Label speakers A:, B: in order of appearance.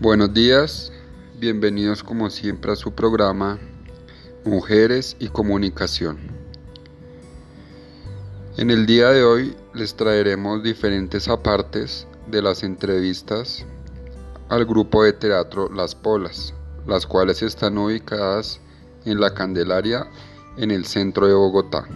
A: Buenos días, bienvenidos como siempre a su programa Mujeres y Comunicación. En el día de hoy les traeremos diferentes apartes de las entrevistas al grupo de teatro Las Polas, las cuales están ubicadas en la Candelaria en el centro de Bogotá.